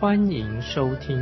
欢迎收听。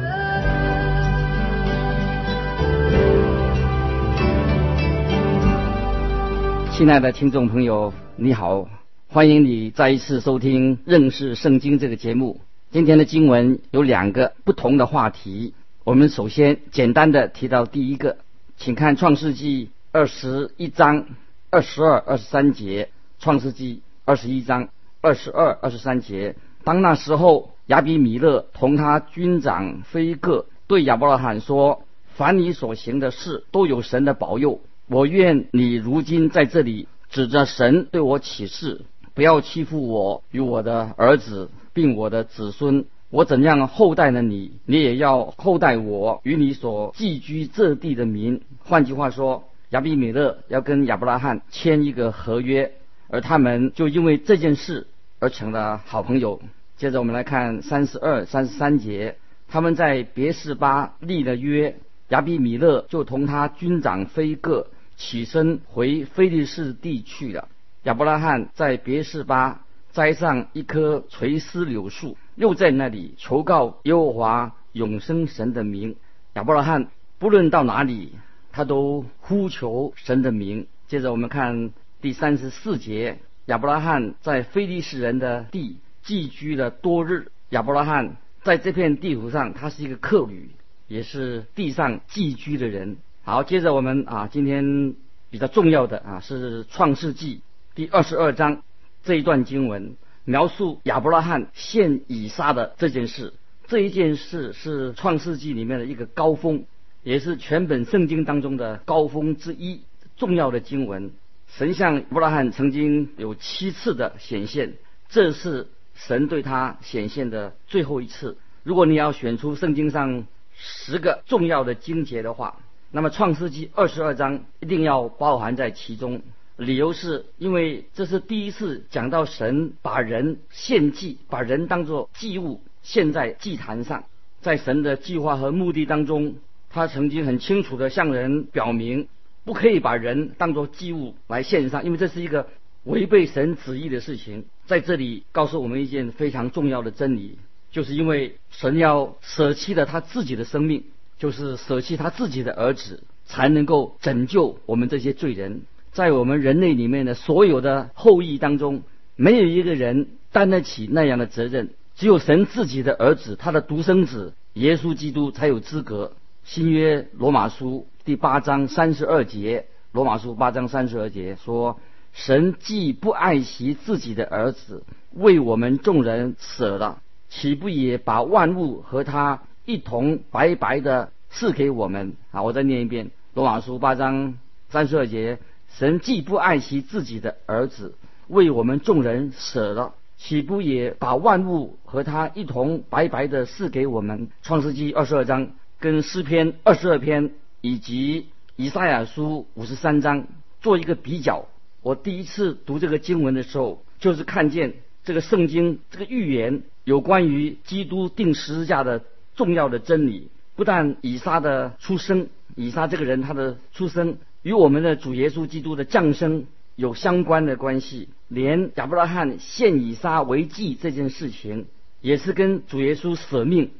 亲爱的听众朋友，你好，欢迎你再一次收听认识圣经这个节目。今天的经文有两个不同的话题，我们首先简单的提到第一个，请看创世纪二十一章二十二、二十三节，创世纪二十一章二十二、二十三节。当那时候，亚比米勒同他军长菲戈对亚伯拉罕说：“凡你所行的事，都有神的保佑。我愿你如今在这里指着神对我起誓，不要欺负我与我的儿子，并我的子孙。我怎样厚待了你，你也要厚待我与你所寄居这地的民。换句话说，亚比米勒要跟亚伯拉罕签一个合约，而他们就因为这件事而成了好朋友。接着我们来看三十二、三十三节，他们在别是巴立了约，亚比米勒就同他军长菲戈。起身回菲利士地去了。亚伯拉罕在别是巴栽上一棵垂丝柳树，又在那里求告耶和华永生神的名。亚伯拉罕不论到哪里，他都呼求神的名。接着我们看第三十四节，亚伯拉罕在菲利士人的地寄居了多日。亚伯拉罕在这片地图上，他是一个客旅，也是地上寄居的人。好，接着我们啊，今天比较重要的啊是创世纪第二十二章这一段经文，描述亚伯拉罕献以撒的这件事。这一件事是创世纪里面的一个高峰，也是全本圣经当中的高峰之一。重要的经文，神向亚伯拉罕曾经有七次的显现，这是神对他显现的最后一次。如果你要选出圣经上十个重要的经节的话，那么，《创世纪》二十二章一定要包含在其中，理由是因为这是第一次讲到神把人献祭，把人当作祭物献在祭坛上。在神的计划和目的当中，他曾经很清楚的向人表明，不可以把人当作祭物来献上，因为这是一个违背神旨意的事情。在这里告诉我们一件非常重要的真理，就是因为神要舍弃了他自己的生命。就是舍弃他自己的儿子，才能够拯救我们这些罪人。在我们人类里面的所有的后裔当中，没有一个人担得起那样的责任。只有神自己的儿子，他的独生子耶稣基督才有资格。新约罗马书第八章三十二节，罗马书八章三十二节说：“神既不爱惜自己的儿子，为我们众人舍了，岂不也把万物和他？”一同白白的赐给我们啊！我再念一遍《罗马书》八章三十二节：神既不爱惜自己的儿子，为我们众人舍了，岂不也把万物和他一同白白的赐给我们？创世纪二十二章跟诗篇二十二篇以及以赛亚书五十三章做一个比较。我第一次读这个经文的时候，就是看见这个圣经这个预言有关于基督定十字架的。重要的真理，不但以撒的出生，以撒这个人他的出生与我们的主耶稣基督的降生有相关的关系，连亚伯拉罕献以撒为祭这件事情，也是跟主耶稣舍命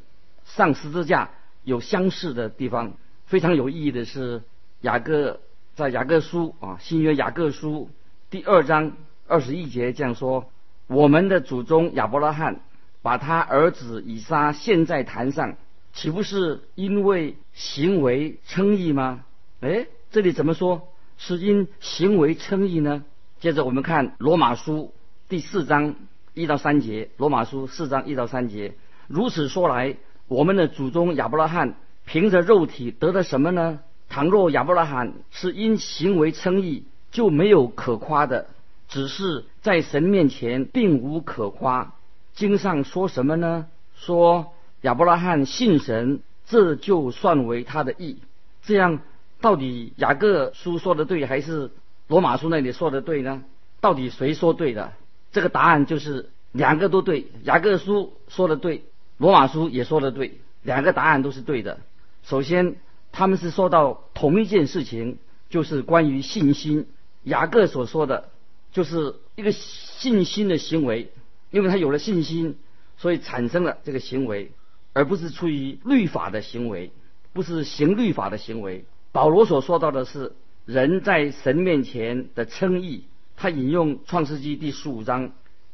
上十字架有相似的地方。非常有意义的是，雅各在雅各书啊新约雅各书第二章二十一节这样说：我们的祖宗亚伯拉罕。把他儿子以撒献在坛上，岂不是因为行为称义吗？哎，这里怎么说是因行为称义呢？接着我们看罗马书第四章一到三节，罗马书四章一到三节。如此说来，我们的祖宗亚伯拉罕凭着肉体得了什么呢？倘若亚伯拉罕是因行为称义，就没有可夸的，只是在神面前并无可夸。经上说什么呢？说亚伯拉罕信神，这就算为他的义。这样，到底雅各书说的对，还是罗马书那里说的对呢？到底谁说对的？这个答案就是两个都对。雅各书说的对，罗马书也说的对，两个答案都是对的。首先，他们是说到同一件事情，就是关于信心。雅各所说的，就是一个信心的行为，因为他有了信心，所以产生了这个行为，而不是出于律法的行为，不是行律法的行为。保罗所说到的是人在神面前的称义。他引用创世纪第十五章，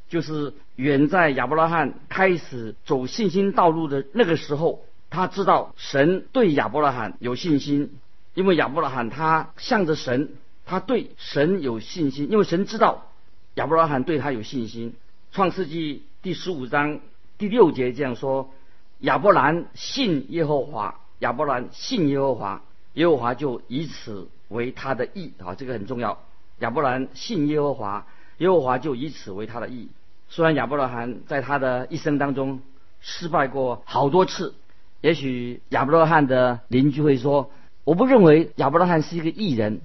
就是远在亚伯拉罕开始走信心道路的那个时候，他知道神对亚伯拉罕有信心，因为亚伯拉罕他向着神。他对神有信心，因为神知道亚伯拉罕对他有信心。创世纪第十五章第六节这样说：亚伯兰信耶和华，亚伯兰信耶和华，耶和华就以此为他的义啊，这个很重要。亚伯兰信耶和华，耶和华就以此为他的义。虽然亚伯拉罕在他的一生当中失败过好多次，也许亚伯拉罕的邻居会说：“我不认为亚伯拉罕是一个异人。”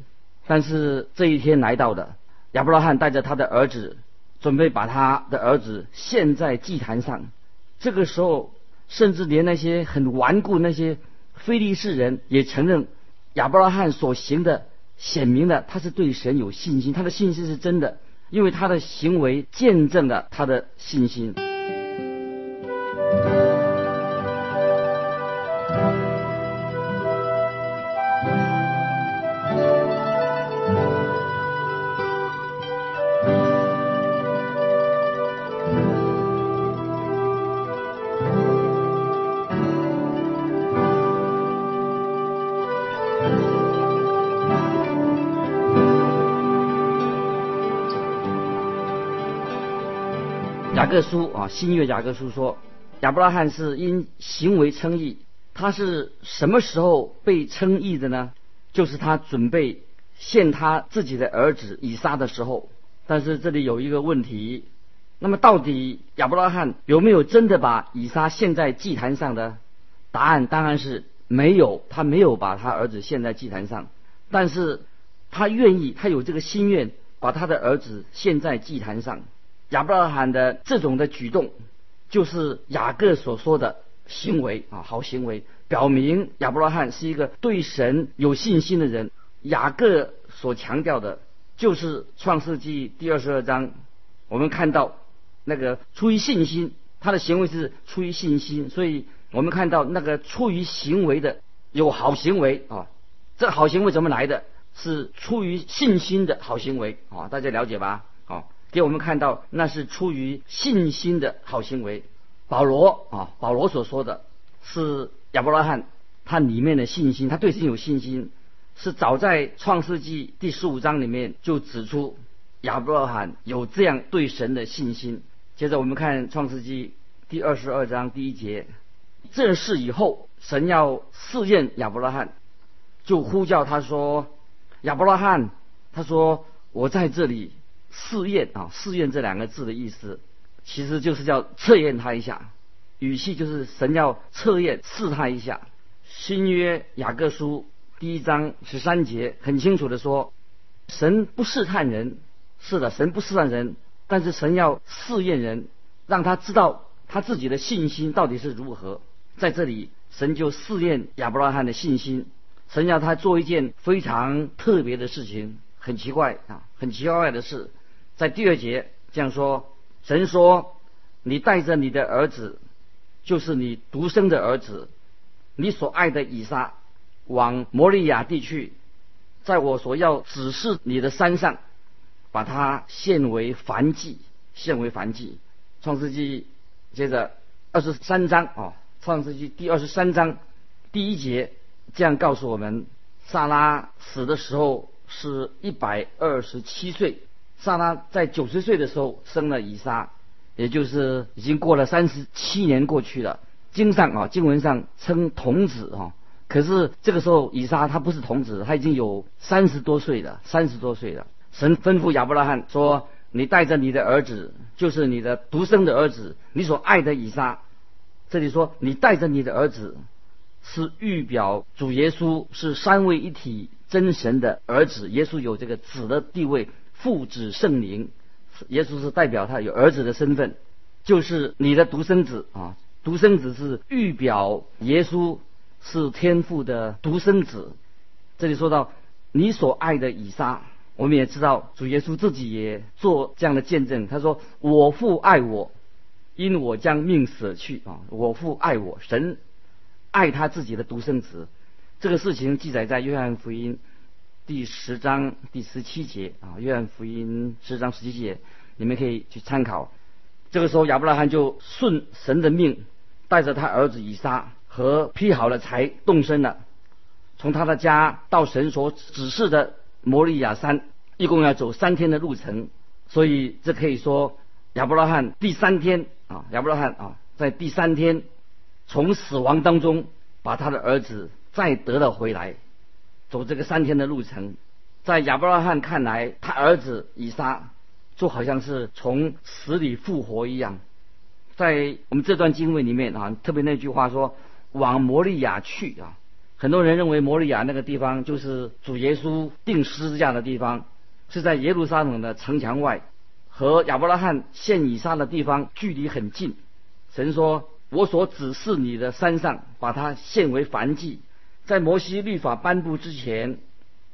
但是这一天来到的，亚伯拉罕带着他的儿子，准备把他的儿子献在祭坛上。这个时候，甚至连那些很顽固那些非利士人也承认，亚伯拉罕所行的显明的他是对神有信心，他的信心是真的，因为他的行为见证了他的信心。雅各书啊，新约雅各书说，亚伯拉罕是因行为称义。他是什么时候被称义的呢？就是他准备献他自己的儿子以撒的时候。但是这里有一个问题，那么到底亚伯拉罕有没有真的把以撒献在祭坛上的？答案当然是没有，他没有把他儿子献在祭坛上。但是他愿意，他有这个心愿，把他的儿子献在祭坛上。亚伯拉罕的这种的举动，就是雅各所说的行为啊，好行为，表明亚伯拉罕是一个对神有信心的人。雅各所强调的，就是创世纪第二十二章，我们看到那个出于信心，他的行为是出于信心，所以我们看到那个出于行为的有好行为啊，这好行为怎么来的？是出于信心的好行为啊，大家了解吧？给我们看到，那是出于信心的好行为。保罗啊，保罗所说的是亚伯拉罕他里面的信心，他对神有信心，是早在创世纪第十五章里面就指出亚伯拉罕有这样对神的信心。接着我们看创世纪第二十二章第一节，这事以后，神要试验亚伯拉罕，就呼叫他说：“亚伯拉罕，他说我在这里。”试验啊，试验这两个字的意思，其实就是叫测验他一下，语气就是神要测验试他一下。新约雅各书第一章十三节很清楚的说，神不试探人，是的，神不试探人，但是神要试验人，让他知道他自己的信心到底是如何。在这里，神就试验亚伯拉罕的信心，神要他做一件非常特别的事情，很奇怪啊，很奇怪的事。在第二节这样说：神说，你带着你的儿子，就是你独生的儿子，你所爱的以撒，往摩利亚地去，在我所要指示你的山上，把它献为燔祭，献为燔祭。创世纪接着二十三章啊，创世纪第二十三章第一节这样告诉我们：萨拉死的时候是一百二十七岁。萨拉在九十岁的时候生了以撒，也就是已经过了三十七年过去了。经上啊，经文上称童子啊，可是这个时候以撒他不是童子，他已经有三十多岁了，三十多岁了。神吩咐亚伯拉罕说：“你带着你的儿子，就是你的独生的儿子，你所爱的以撒。”这里说你带着你的儿子，是预表主耶稣是三位一体真神的儿子，耶稣有这个子的地位，父子圣灵，耶稣是代表他有儿子的身份，就是你的独生子啊，独生子是预表耶稣是天父的独生子。这里说到你所爱的以撒，我们也知道主耶稣自己也做这样的见证，他说我父爱我。因我将命舍去啊！我父爱我，神爱他自己的独生子。这个事情记载在约翰福音第十章第十七节啊，约翰福音十章十七节，你们可以去参考。这个时候亚伯拉罕就顺神的命，带着他儿子以撒和劈好了柴动身了，从他的家到神所指示的摩利亚山，一共要走三天的路程。所以这可以说亚伯拉罕第三天。啊，亚伯拉罕啊，在第三天从死亡当中把他的儿子再得了回来，走这个三天的路程，在亚伯拉罕看来，他儿子以撒就好像是从死里复活一样。在我们这段经文里面啊，特别那句话说往摩利亚去啊，很多人认为摩利亚那个地方就是主耶稣钉十字架的地方，是在耶路撒冷的城墙外。和亚伯拉罕献以撒的地方距离很近，神说：“我所指示你的山上，把它献为燔祭。”在摩西律法颁布之前，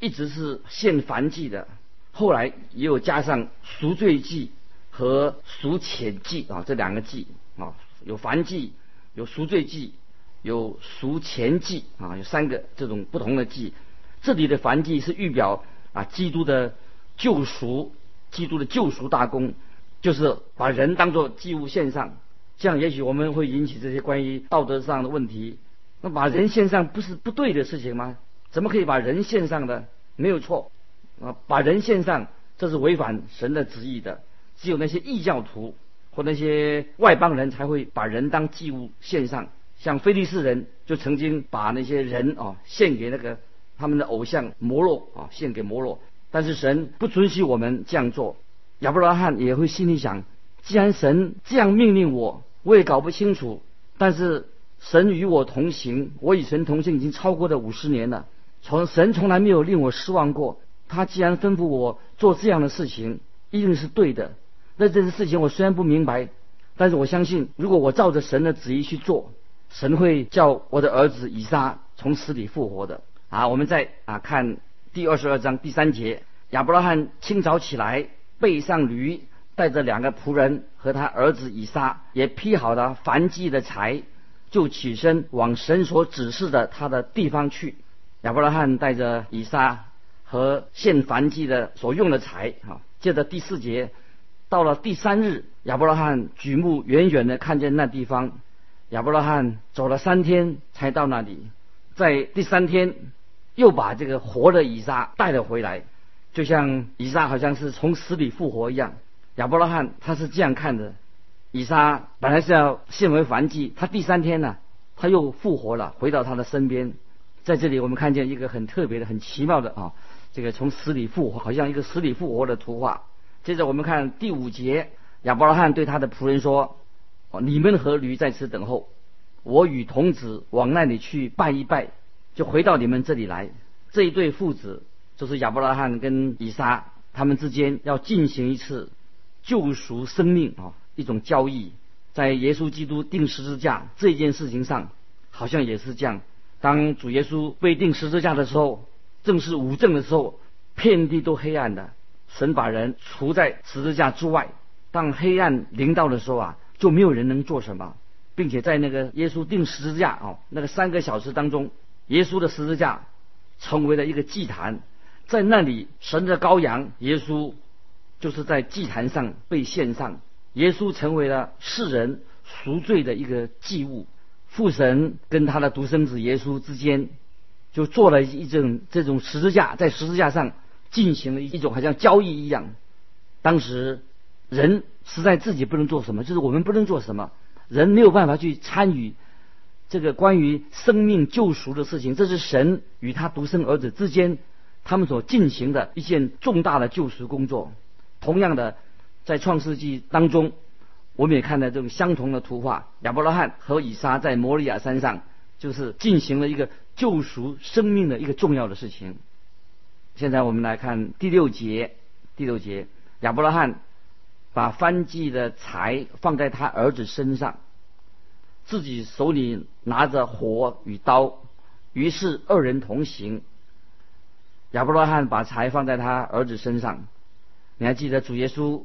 一直是献燔祭的，后来也有加上赎罪祭和赎愆祭啊，这两个祭啊，有燔祭，有赎罪祭，有赎愆祭啊，有三个这种不同的祭。这里的燔祭是预表啊，基督的救赎。基督的救赎大功，就是把人当作祭物献上。这样也许我们会引起这些关于道德上的问题。那把人献上不是不对的事情吗？怎么可以把人献上的？没有错啊，把人献上这是违反神的旨意的。只有那些异教徒或那些外邦人才会把人当祭物献上。像菲利士人就曾经把那些人啊献给那个他们的偶像摩洛啊，献给摩洛。但是神不准许我们这样做，亚伯拉罕也会心里想：既然神这样命令我，我也搞不清楚。但是神与我同行，我与神同行已经超过了五十年了，从神从来没有令我失望过。他既然吩咐我做这样的事情，一定是对的。那这件事情我虽然不明白，但是我相信，如果我照着神的旨意去做，神会叫我的儿子以撒从死里复活的。啊，我们再啊看。第二十二章第三节，亚伯拉罕清早起来，背上驴，带着两个仆人和他儿子以撒，也劈好了燔祭的柴，就起身往神所指示的他的地方去。亚伯拉罕带着以撒和献燔祭的所用的柴，哈，接着第四节，到了第三日，亚伯拉罕举目远远的看见那地方，亚伯拉罕走了三天才到那里，在第三天。又把这个活的以撒带了回来，就像以撒好像是从死里复活一样。亚伯拉罕他是这样看的：以撒本来是要献为燔祭，他第三天呢，他又复活了，回到他的身边。在这里我们看见一个很特别的、很奇妙的啊，这个从死里复活，好像一个死里复活的图画。接着我们看第五节，亚伯拉罕对他的仆人说：“你们和驴在此等候，我与童子往那里去拜一拜。”就回到你们这里来，这一对父子就是亚伯拉罕跟以撒，他们之间要进行一次救赎生命啊，一种交易，在耶稣基督钉十字架这件事情上，好像也是这样。当主耶稣被钉十字架的时候，正是无证的时候，遍地都黑暗的，神把人除在十字架之外。当黑暗临到的时候啊，就没有人能做什么，并且在那个耶稣钉十字架啊那个三个小时当中。耶稣的十字架成为了一个祭坛，在那里神的羔羊耶稣就是在祭坛上被献上，耶稣成为了世人赎罪的一个祭物。父神跟他的独生子耶稣之间就做了一种这种十字架，在十字架上进行了一种好像交易一样。当时人实在自己不能做什么，就是我们不能做什么，人没有办法去参与。这个关于生命救赎的事情，这是神与他独生儿子之间他们所进行的一件重大的救赎工作。同样的，在创世纪当中，我们也看到这种相同的图画：亚伯拉罕和以撒在摩利亚山上就是进行了一个救赎生命的一个重要的事情。现在我们来看第六节，第六节，亚伯拉罕把翻祭的柴放在他儿子身上，自己手里拿着火与刀，于是二人同行。亚伯拉罕把柴放在他儿子身上，你还记得主耶稣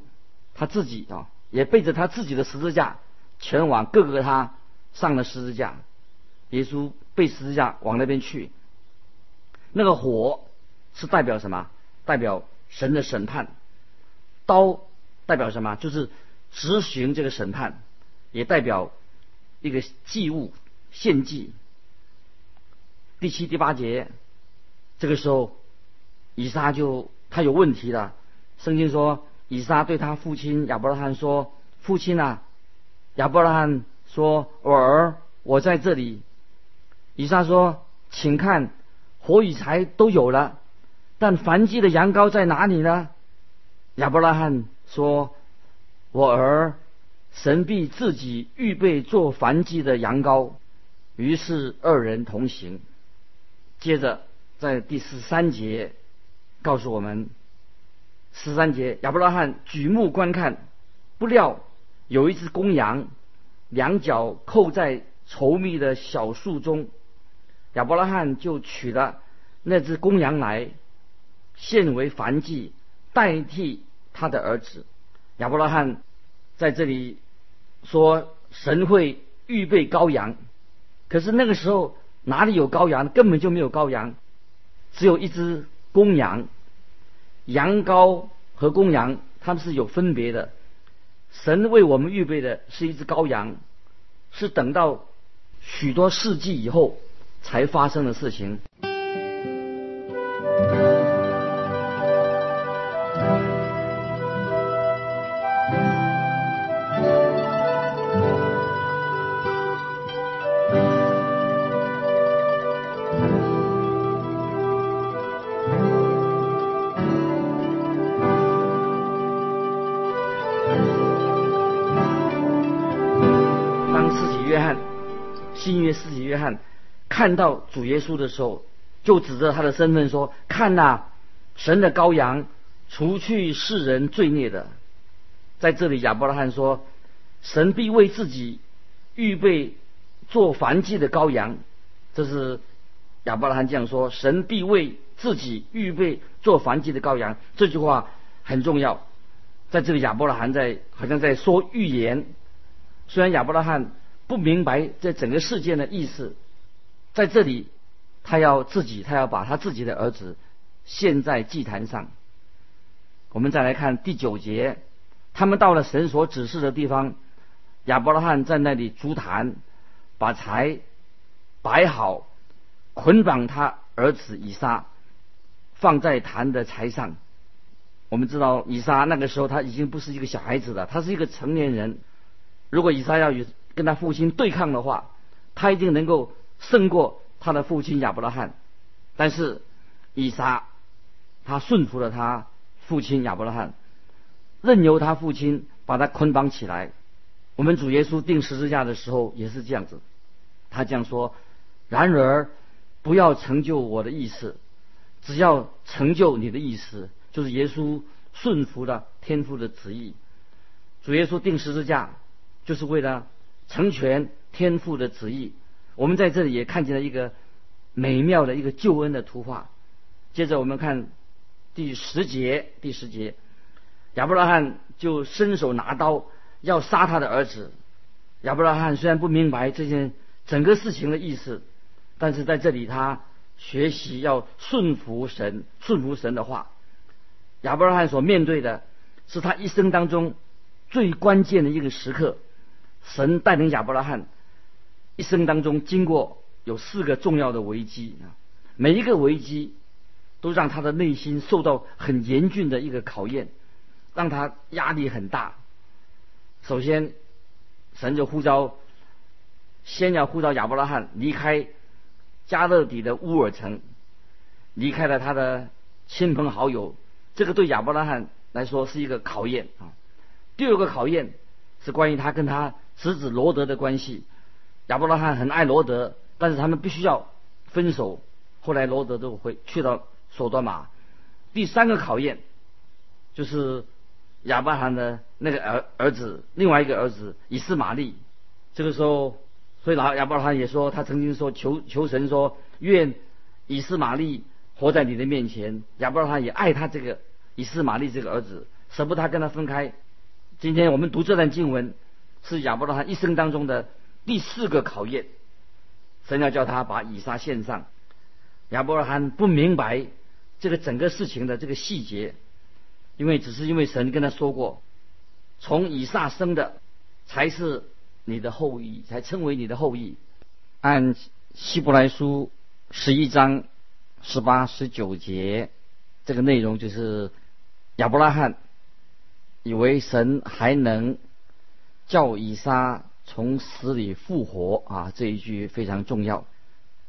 他自己啊，也背着他自己的十字架，前往各个他上了十字架。耶稣背十字架往那边去，那个火是代表什么？代表神的审判。刀代表什么？就是执行这个审判，也代表一个祭物献祭。第七、第八节，这个时候，以撒就他有问题了。圣经说，以撒对他父亲亚伯拉罕说：“父亲啊！”亚伯拉罕说：“我儿，我在这里。”以撒说：“请看，火与柴都有了，但燔祭的羊羔在哪里呢？”亚伯拉罕说：“我儿，神必自己预备做燔祭的羊羔。”于是二人同行。接着在第十三节告诉我们：十三节，亚伯拉罕举目观看，不料有一只公羊，两脚扣在稠密的小树中。亚伯拉罕就取了那只公羊来，献为燔祭，代替他的儿子。亚伯拉罕在这里说神会预备羔羊，可是那个时候哪里有羔羊？根本就没有羔羊，只有一只公羊。羊羔和公羊它们是有分别的。神为我们预备的是一只羔羊，是等到许多世纪以后。才发生的事情。约翰。看到主耶稣的时候，就指着他的身份说：“看呐，神的羔羊，除去世人罪孽的。”在这里，亚伯拉罕说：“神必为自己预备做燔祭的羔羊。”这是亚伯拉罕这样说：“神必为自己预备做燔祭的羔羊。”这句话很重要。在这里，亚伯拉罕在好像在说预言。虽然亚伯拉罕不明白这整个事件的意思。在这里，他要自己，他要把他自己的儿子献在祭坛上。我们再来看第九节，他们到了神所指示的地方，亚伯拉罕在那里筑坛，把柴摆好，捆绑他儿子以撒，放在坛的柴上。我们知道以撒那个时候他已经不是一个小孩子了，他是一个成年人。如果以撒要与跟他父亲对抗的话，他一定能够。胜过他的父亲亚伯拉罕，但是以撒他顺服了他父亲亚伯拉罕，任由他父亲把他捆绑起来。我们主耶稣钉十字架的时候也是这样子，他这样说：“然而不要成就我的意思，只要成就你的意思。”就是耶稣顺服了天父的旨意。主耶稣钉十字架就是为了成全天父的旨意。我们在这里也看见了一个美妙的一个救恩的图画。接着我们看第十节，第十节，亚伯拉罕就伸手拿刀要杀他的儿子。亚伯拉罕虽然不明白这件整个事情的意思，但是在这里他学习要顺服神，顺服神的话。亚伯拉罕所面对的是他一生当中最关键的一个时刻，神带领亚伯拉罕。一生当中经过有四个重要的危机啊，每一个危机都让他的内心受到很严峻的一个考验，让他压力很大。首先，神就呼召，先要呼召亚伯拉罕离开加勒底的乌尔城，离开了他的亲朋好友，这个对亚伯拉罕来说是一个考验啊。第二个考验是关于他跟他侄子罗德的关系。亚伯拉罕很爱罗德，但是他们必须要分手。后来罗德都会去到索多玛。第三个考验就是亚伯拉罕的那个儿儿子，另外一个儿子以斯玛利。这个时候，所以老亚伯拉罕也说，他曾经说求求神说，愿以斯玛利活在你的面前。亚伯拉罕也爱他这个以斯玛利这个儿子，舍不得他跟他分开。今天我们读这段经文，是亚伯拉罕一生当中的第四个考验。神要叫他把以撒献上。亚伯拉罕不明白这个整个事情的这个细节，因为只是因为神跟他说过，从以撒生的才是你的后裔，才称为你的后裔。按希伯来书十一章十八十九节，这个内容就是亚伯拉罕以为神还能叫以撒从死里复活啊，这一句非常重要，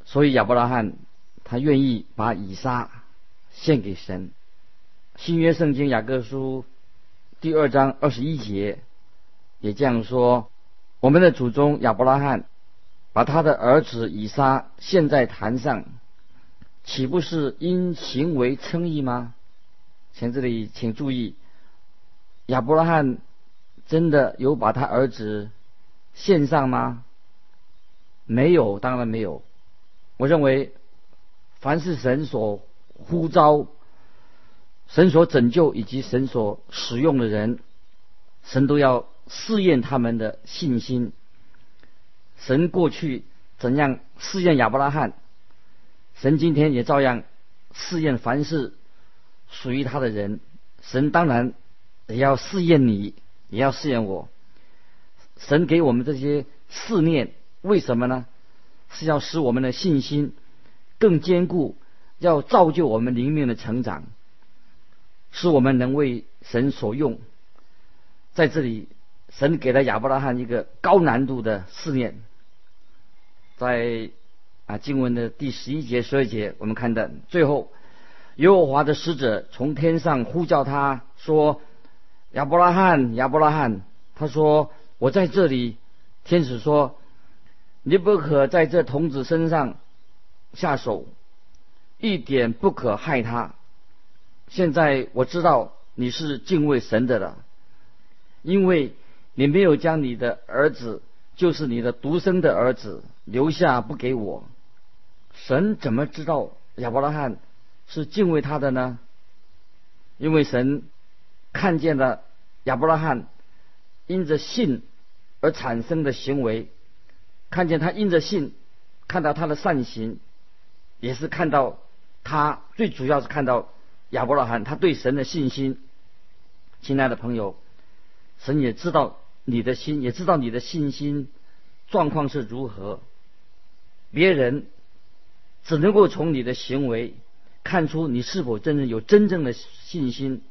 所以亚伯拉罕。他愿意把以撒献给神。新约圣经雅各书第二章二十一节也这样说：我们的祖宗亚伯拉罕把他的儿子以撒献在坛上，岂不是因行为称义吗？请这里请注意，亚伯拉罕真的有把他儿子献上吗？没有，当然没有。我认为。凡是神所呼召、神所拯救以及神所使用的人，神都要试验他们的信心。神过去怎样试验亚伯拉罕，神今天也照样试验凡是属于他的人。神当然也要试验你，也要试验我。神给我们这些试炼，为什么呢？是要使我们的信心。更坚固，要造就我们灵命的成长，使我们能为神所用。在这里，神给了亚伯拉罕一个高难度的试炼。在啊经文的第十一节、十二节，我们看到最后，耶和华的使者从天上呼叫他说：“亚伯拉罕，亚伯拉罕。”他说：“我在这里。”天使说：“你不可在这童子身上。”下手，一点不可害他。现在我知道你是敬畏神的了，因为你没有将你的儿子，就是你的独生的儿子留下不给我。神怎么知道亚伯拉罕是敬畏他的呢？因为神看见了亚伯拉罕因着信而产生的行为，看见他因着信，看到他的善行。也是看到他最主要是看到亚伯拉罕他对神的信心，亲爱的朋友，神也知道你的心，也知道你的信心状况是如何。别人只能够从你的行为看出你是否真正有真正的信心。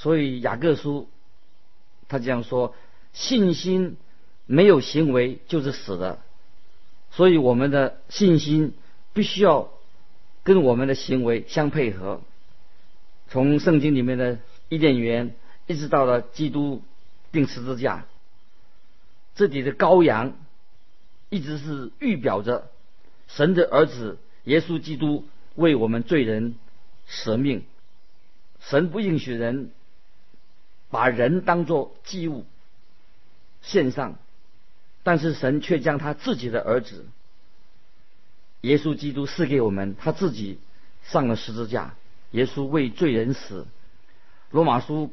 所以雅各书他这样说：信心没有行为就是死的。所以我们的信心。必须要跟我们的行为相配合。从圣经里面的伊甸园，一直到了基督钉十字架，这里的羔羊一直是预表着神的儿子耶稣基督为我们罪人舍命。神不允许人把人当作祭物献上，但是神却将他自己的儿子。耶稣基督赐给我们，他自己上了十字架。耶稣为罪人死。罗马书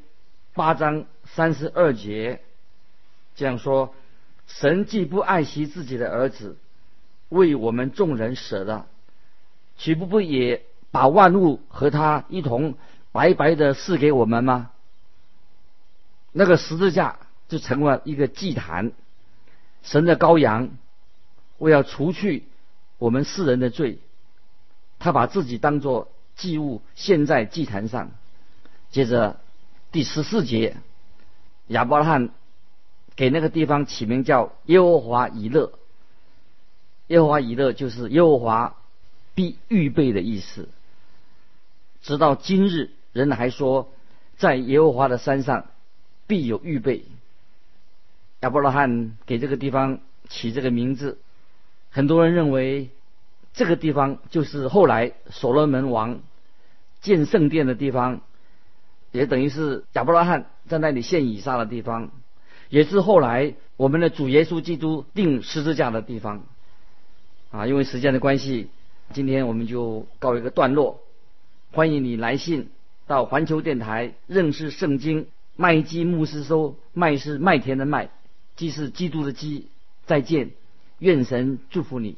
八章三十二节这样说：神既不爱惜自己的儿子，为我们众人舍了，岂不不也把万物和他一同白白的赐给我们吗？那个十字架就成了一个祭坛，神的羔羊为要除去。我们世人的罪，他把自己当作祭物献在祭坛上。接着第十四节，亚伯拉罕给那个地方起名叫耶和华以勒。耶和华以勒就是耶和华必预备的意思。直到今日，人还说在耶和华的山上必有预备。亚伯拉罕给这个地方起这个名字。很多人认为这个地方就是后来所罗门王建圣殿的地方，也等于是亚伯拉罕在那里献以撒的地方，也是后来我们的主耶稣基督钉十字架的地方。啊，因为时间的关系，今天我们就告一个段落。欢迎你来信到环球电台认识圣经麦基牧师说，麦是麦田的麦，基是基督的基。再见，愿神祝福你。